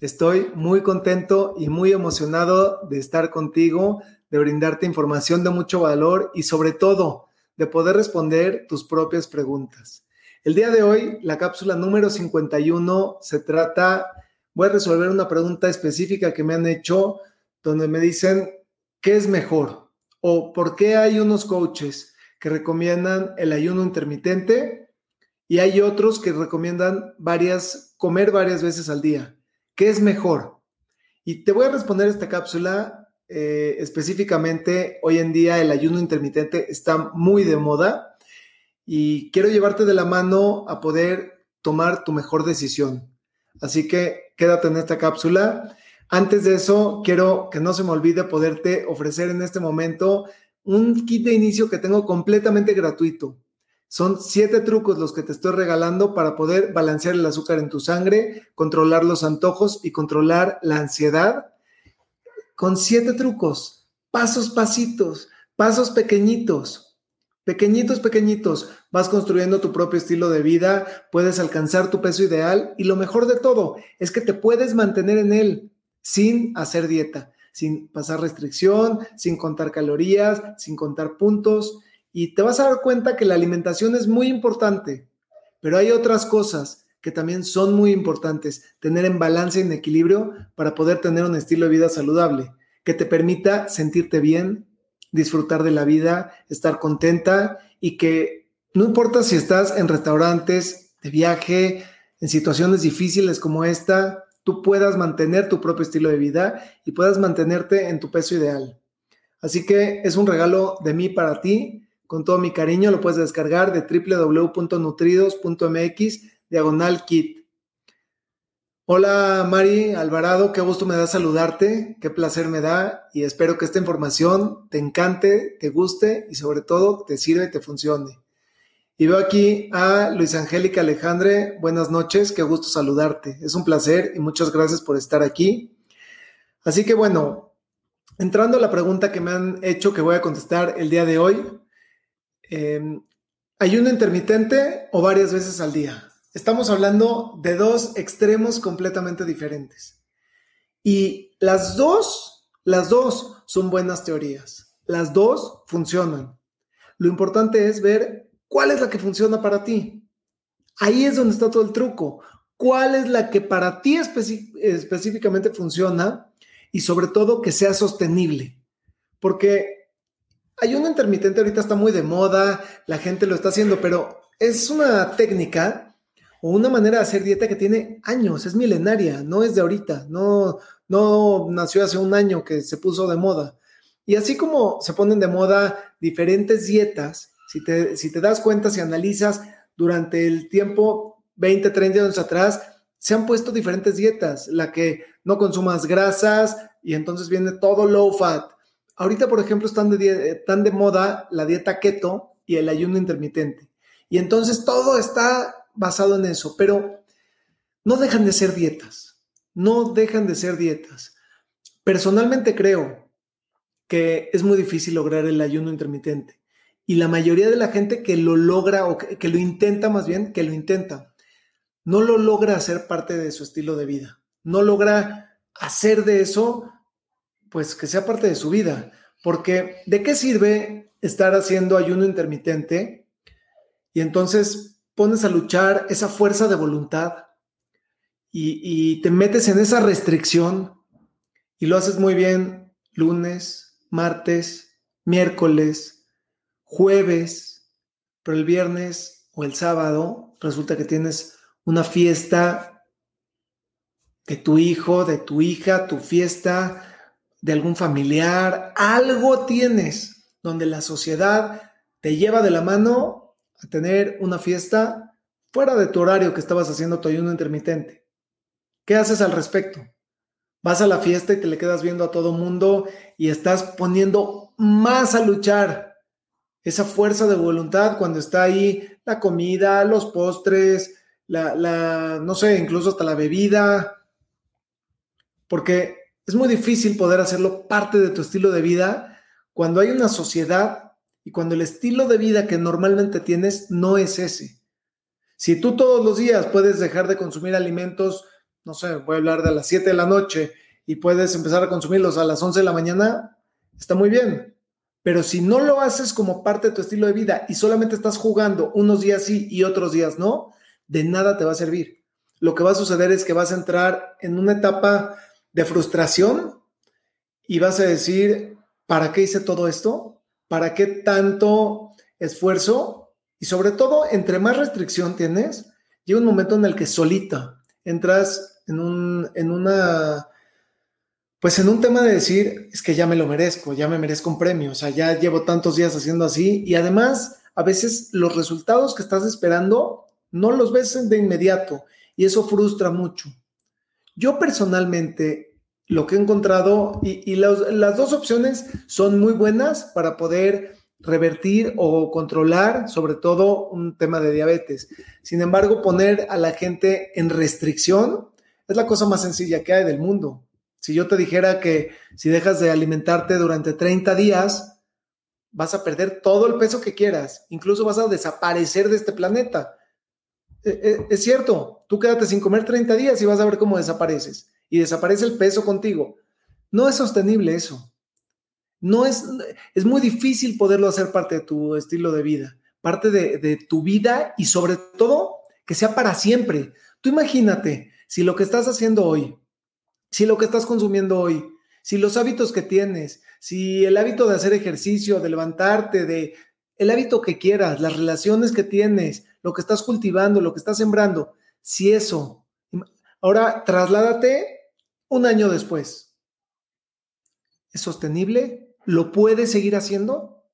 Estoy muy contento y muy emocionado de estar contigo, de brindarte información de mucho valor y sobre todo de poder responder tus propias preguntas. El día de hoy, la cápsula número 51 se trata, voy a resolver una pregunta específica que me han hecho donde me dicen, ¿qué es mejor? O ¿por qué hay unos coaches que recomiendan el ayuno intermitente y hay otros que recomiendan comer varias veces al día? ¿Qué es mejor? Y te voy a responder esta cápsula eh, específicamente. Hoy en día el ayuno intermitente está muy de moda y quiero llevarte de la mano a poder tomar tu mejor decisión. Así que quédate en esta cápsula. Antes de eso, quiero que no se me olvide poderte ofrecer en este momento un kit de inicio que tengo completamente gratuito. Son siete trucos los que te estoy regalando para poder balancear el azúcar en tu sangre, controlar los antojos y controlar la ansiedad. Con siete trucos, pasos, pasitos, pasos pequeñitos, pequeñitos, pequeñitos. Vas construyendo tu propio estilo de vida, puedes alcanzar tu peso ideal y lo mejor de todo es que te puedes mantener en él sin hacer dieta, sin pasar restricción, sin contar calorías, sin contar puntos y te vas a dar cuenta que la alimentación es muy importante, pero hay otras cosas que también son muy importantes, tener en balance y en equilibrio para poder tener un estilo de vida saludable, que te permita sentirte bien, disfrutar de la vida, estar contenta y que no importa si estás en restaurantes, de viaje, en situaciones difíciles como esta, tú puedas mantener tu propio estilo de vida y puedas mantenerte en tu peso ideal. Así que es un regalo de mí para ti con todo mi cariño. Lo puedes descargar de www.nutridos.mx diagonal kit. Hola Mari Alvarado, qué gusto me da saludarte, qué placer me da y espero que esta información te encante, te guste y sobre todo te sirva y te funcione. Y veo aquí a Luis Angélica Alejandre, buenas noches, qué gusto saludarte, es un placer y muchas gracias por estar aquí. Así que bueno, entrando a la pregunta que me han hecho que voy a contestar el día de hoy, eh, ayuno intermitente o varias veces al día. Estamos hablando de dos extremos completamente diferentes. Y las dos, las dos son buenas teorías. Las dos funcionan. Lo importante es ver cuál es la que funciona para ti. Ahí es donde está todo el truco. ¿Cuál es la que para ti específicamente funciona? Y sobre todo que sea sostenible. Porque Ayuno intermitente ahorita está muy de moda, la gente lo está haciendo, pero es una técnica o una manera de hacer dieta que tiene años, es milenaria, no es de ahorita, no, no nació hace un año que se puso de moda. Y así como se ponen de moda diferentes dietas, si te, si te das cuenta, si analizas durante el tiempo 20, 30 años atrás, se han puesto diferentes dietas, la que no consumas grasas y entonces viene todo low fat, Ahorita, por ejemplo, están de, de moda la dieta keto y el ayuno intermitente. Y entonces todo está basado en eso, pero no dejan de ser dietas, no dejan de ser dietas. Personalmente creo que es muy difícil lograr el ayuno intermitente. Y la mayoría de la gente que lo logra o que lo intenta más bien, que lo intenta, no lo logra hacer parte de su estilo de vida. No logra hacer de eso pues que sea parte de su vida. Porque ¿de qué sirve estar haciendo ayuno intermitente y entonces pones a luchar esa fuerza de voluntad y, y te metes en esa restricción y lo haces muy bien lunes, martes, miércoles, jueves, pero el viernes o el sábado resulta que tienes una fiesta de tu hijo, de tu hija, tu fiesta, de algún familiar, algo tienes donde la sociedad te lleva de la mano a tener una fiesta fuera de tu horario que estabas haciendo tu ayuno intermitente. ¿Qué haces al respecto? Vas a la fiesta y te le quedas viendo a todo mundo y estás poniendo más a luchar esa fuerza de voluntad cuando está ahí la comida, los postres, la, la, no sé, incluso hasta la bebida, porque es muy difícil poder hacerlo parte de tu estilo de vida cuando hay una sociedad y cuando el estilo de vida que normalmente tienes no es ese. Si tú todos los días puedes dejar de consumir alimentos, no sé, voy a hablar de las 7 de la noche y puedes empezar a consumirlos a las 11 de la mañana, está muy bien. Pero si no lo haces como parte de tu estilo de vida y solamente estás jugando unos días sí y otros días no, de nada te va a servir. Lo que va a suceder es que vas a entrar en una etapa de frustración y vas a decir, ¿para qué hice todo esto? ¿Para qué tanto esfuerzo? Y sobre todo, entre más restricción tienes, llega un momento en el que solita entras en, un, en una pues en un tema de decir, es que ya me lo merezco, ya me merezco un premio, o sea, ya llevo tantos días haciendo así y además a veces los resultados que estás esperando no los ves de inmediato y eso frustra mucho. Yo personalmente lo que he encontrado y, las dos opciones son muy buenas para poder revertir o controlar sobre todo un tema de diabetes. Sin embargo, poner a la gente en restricción es la cosa más sencilla que hay del mundo. Si yo te dijera que si dejas de alimentarte durante 30 días, vas a perder todo el peso que quieras, incluso vas a desaparecer de este planeta. E, e, es cierto, tú quédate sin comer 30 días y vas a ver cómo desapareces y desaparece el peso contigo. No es sostenible eso. No es, es muy difícil poderlo hacer parte de tu estilo de vida, parte de tu vida y sobre todo que sea para siempre. Tú imagínate si lo que estás haciendo hoy si lo que estás consumiendo hoy, si los hábitos que tienes, si el hábito de hacer ejercicio, de levantarte, de el hábito que quieras, las relaciones que tienes, lo que estás cultivando, lo que estás sembrando, si eso, ahora trasládate un año después. ¿Es sostenible? ¿Lo puedes seguir haciendo?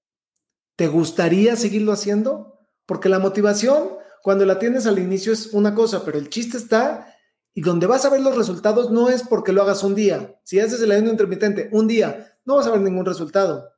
¿Te gustaría seguirlo haciendo? Porque la motivación, cuando la tienes al inicio, es una cosa, pero el chiste está y donde vas a ver los resultados no es porque lo hagas un día. Si haces el ayuno intermitente un día, no vas a ver ningún resultado.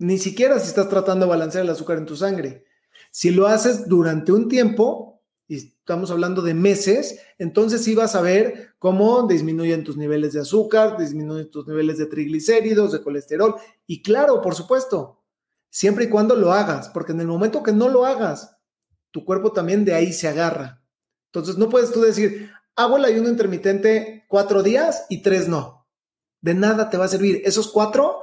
Ni siquiera si estás tratando de balancear el azúcar en tu sangre. Si lo haces durante un tiempo, y estamos hablando de meses, entonces sí vas a ver cómo disminuyen tus niveles de azúcar, disminuyen tus niveles de triglicéridos, de colesterol. Y claro, por supuesto, siempre y cuando lo hagas, porque en el momento que no lo hagas, tu cuerpo también de ahí se agarra. Entonces no puedes tú decir, hago el ayuno intermitente cuatro días y tres no. De nada te va a servir. Esos cuatro,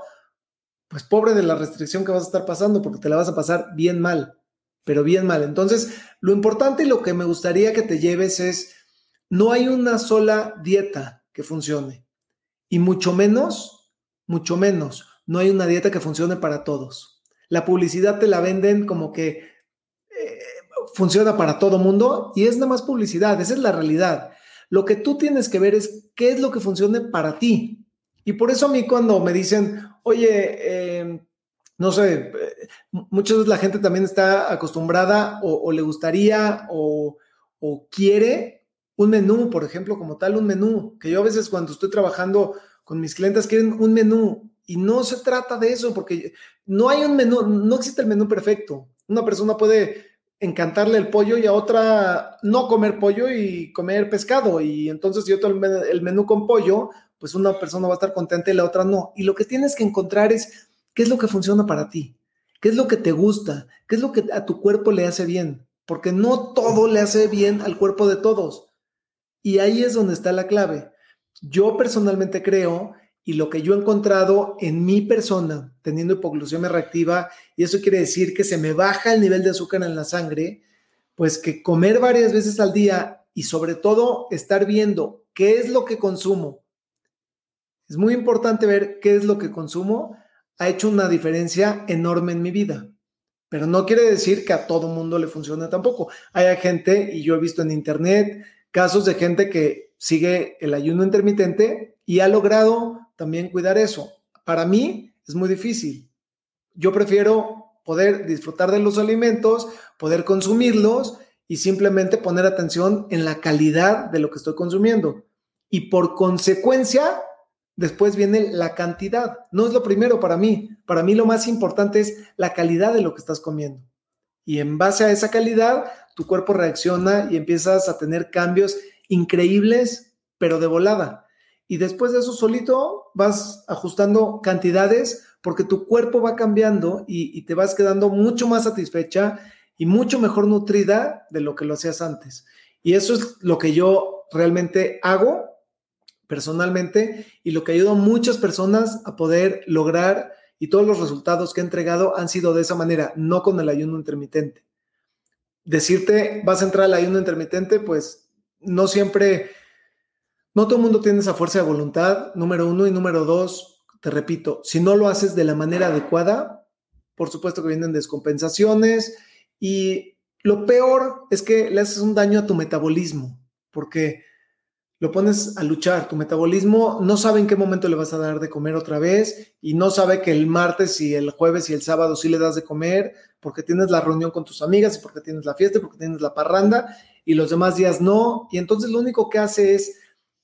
pues pobre de la restricción que vas a estar pasando, porque te la vas a pasar bien mal, pero bien mal. Entonces, lo importante y lo que me gustaría que te lleves es, no hay una sola dieta que funcione. Y mucho menos, mucho menos, no hay una dieta que funcione para todos. La publicidad te la venden como que eh, funciona para todo mundo y es nada más publicidad, esa es la realidad. Lo que tú tienes que ver es qué es lo que funcione para ti. Y por eso a mí cuando me dicen, oye, em, no sé, eh, muchas veces la gente también está acostumbrada o, le gustaría o, quiere un menú, por ejemplo, como tal, un menú, que yo a veces cuando estoy trabajando con mis clientes quieren un menú y no se trata de eso porque no hay un menú, no existe el menú perfecto. Una persona puede encantarle el pollo y a otra no comer pollo y comer pescado. Y entonces yo el menú con pollo, pues una persona va a estar contenta y la otra no. Y lo que tienes que encontrar es qué es lo que funciona para ti, qué es lo que te gusta, qué es lo que a tu cuerpo le hace bien, porque no todo le hace bien al cuerpo de todos. Y ahí es donde está la clave. Yo personalmente creo y lo que yo he encontrado en mi persona, teniendo hipoglucemia reactiva, y eso quiere decir que se me baja el nivel de azúcar en la sangre, pues que comer varias veces al día y sobre todo estar viendo qué es lo que consumo. Es muy importante ver qué es lo que consumo. Ha hecho una diferencia enorme en mi vida. Pero no quiere decir que a todo mundo le funcione tampoco. Hay gente, y yo he visto en internet, casos de gente que sigue el ayuno intermitente y ha logrado también cuidar eso. Para mí es muy difícil. Yo prefiero poder disfrutar de los alimentos, poder consumirlos y simplemente poner atención en la calidad de lo que estoy consumiendo. Y por consecuencia, después viene la cantidad. No es lo primero para mí. Para mí lo más importante es la calidad de lo que estás comiendo. Y en base a esa calidad, tu cuerpo reacciona y empiezas a tener cambios increíbles, pero de volada. Y después de eso solito vas ajustando cantidades porque tu cuerpo va cambiando y, te vas quedando mucho más satisfecha y mucho mejor nutrida de lo que lo hacías antes. Y eso es lo que yo realmente hago personalmente y lo que ayuda a muchas personas a poder lograr y todos los resultados que he entregado han sido de esa manera, no con el ayuno intermitente. Decirte, vas a entrar al ayuno intermitente, pues no siempre, no todo el mundo tiene esa fuerza de voluntad, número uno, y número dos, te repito, si no lo haces de la manera adecuada, por supuesto que vienen descompensaciones y lo peor es que le haces un daño a tu metabolismo, porque lo pones a luchar. Tu metabolismo no sabe en qué momento le vas a dar de comer otra vez y no sabe que el martes y el jueves y el sábado sí le das de comer porque tienes la reunión con tus amigas y porque tienes la fiesta y porque tienes la parranda y los demás días no. Y entonces lo único que hace es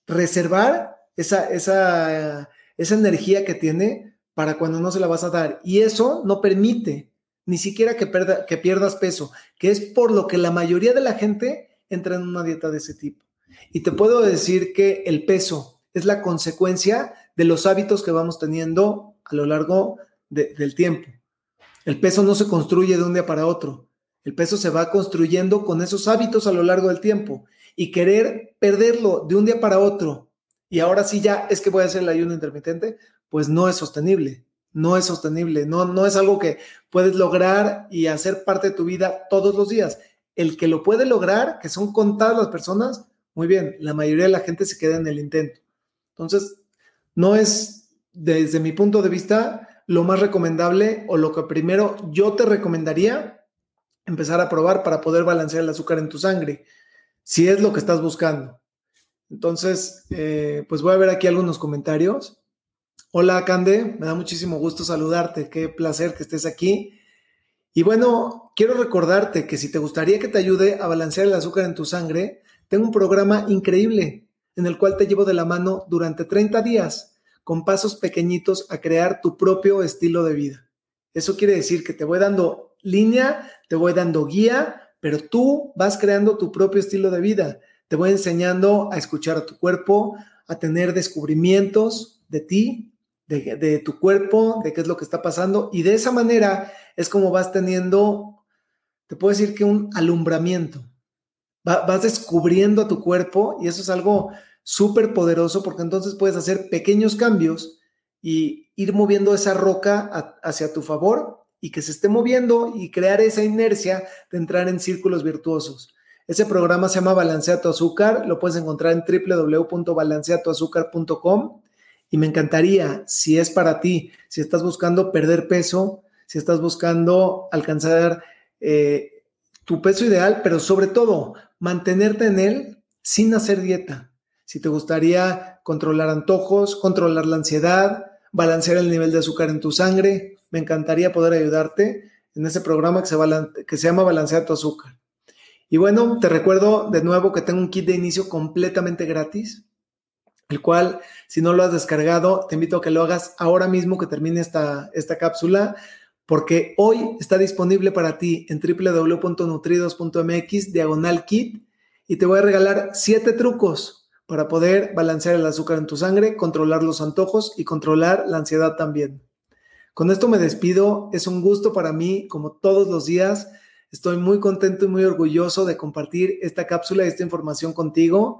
reservar esa, esa, esa energía que tiene para cuando no se la vas a dar. Y eso no permite ni siquiera que, que pierdas peso, que es por lo que la mayoría de la gente entra en una dieta de ese tipo. Y te puedo decir que el peso es la consecuencia de los hábitos que vamos teniendo a lo largo del tiempo. El peso no se construye de un día para otro. El peso se va construyendo con esos hábitos a lo largo del tiempo. Y querer perderlo de un día para otro y ahora sí ya es que voy a hacer el ayuno intermitente, pues no es sostenible. No es sostenible. No, no es algo que puedes lograr y hacer parte de tu vida todos los días. El que lo puede lograr, que son contadas las personas, muy bien, la mayoría de la gente se queda en el intento. Entonces, no es, desde mi punto de vista, lo más recomendable o lo que primero yo te recomendaría empezar a probar para poder balancear el azúcar en tu sangre, si es lo que estás buscando. Entonces, eh, pues voy a ver aquí algunos comentarios. Hola, Cande, me da muchísimo gusto saludarte, qué placer que estés aquí. Y bueno, quiero recordarte que si te gustaría que te ayude a balancear el azúcar en tu sangre, tengo un programa increíble en el cual te llevo de la mano durante 30 días con pasos pequeñitos a crear tu propio estilo de vida. Eso quiere decir que te voy dando línea, te voy dando guía, pero tú vas creando tu propio estilo de vida. Te voy enseñando a escuchar a tu cuerpo, a tener descubrimientos de ti, de, tu cuerpo, de qué es lo que está pasando. Y de esa manera es como vas teniendo, te puedo decir que un alumbramiento vas descubriendo a tu cuerpo y eso es algo súper poderoso porque entonces puedes hacer pequeños cambios y ir moviendo esa roca hacia tu favor y que se esté moviendo y crear esa inercia de entrar en círculos virtuosos. Ese programa se llama Balancea tu azúcar, lo puedes encontrar en www.balanceatuazúcar.com y me encantaría, si es para ti, si estás buscando perder peso, si estás buscando alcanzar eh, tu peso ideal, pero sobre todo mantenerte en él sin hacer dieta. Si te gustaría controlar antojos, controlar la ansiedad, balancear el nivel de azúcar en tu sangre, me encantaría poder ayudarte en ese programa que se, llama Balancea tu azúcar. Y bueno, te recuerdo de nuevo que tengo un kit de inicio completamente gratis, el cual, si no lo has descargado, te invito a que lo hagas ahora mismo que termine esta, esta cápsula porque hoy está disponible para ti en www.nutridos.mx diagonal kit y te voy a regalar siete trucos para poder balancear el azúcar en tu sangre, controlar los antojos y controlar la ansiedad también. Con esto me despido, es un gusto para mí, como todos los días. Estoy muy contento y muy orgulloso de compartir esta cápsula y esta información contigo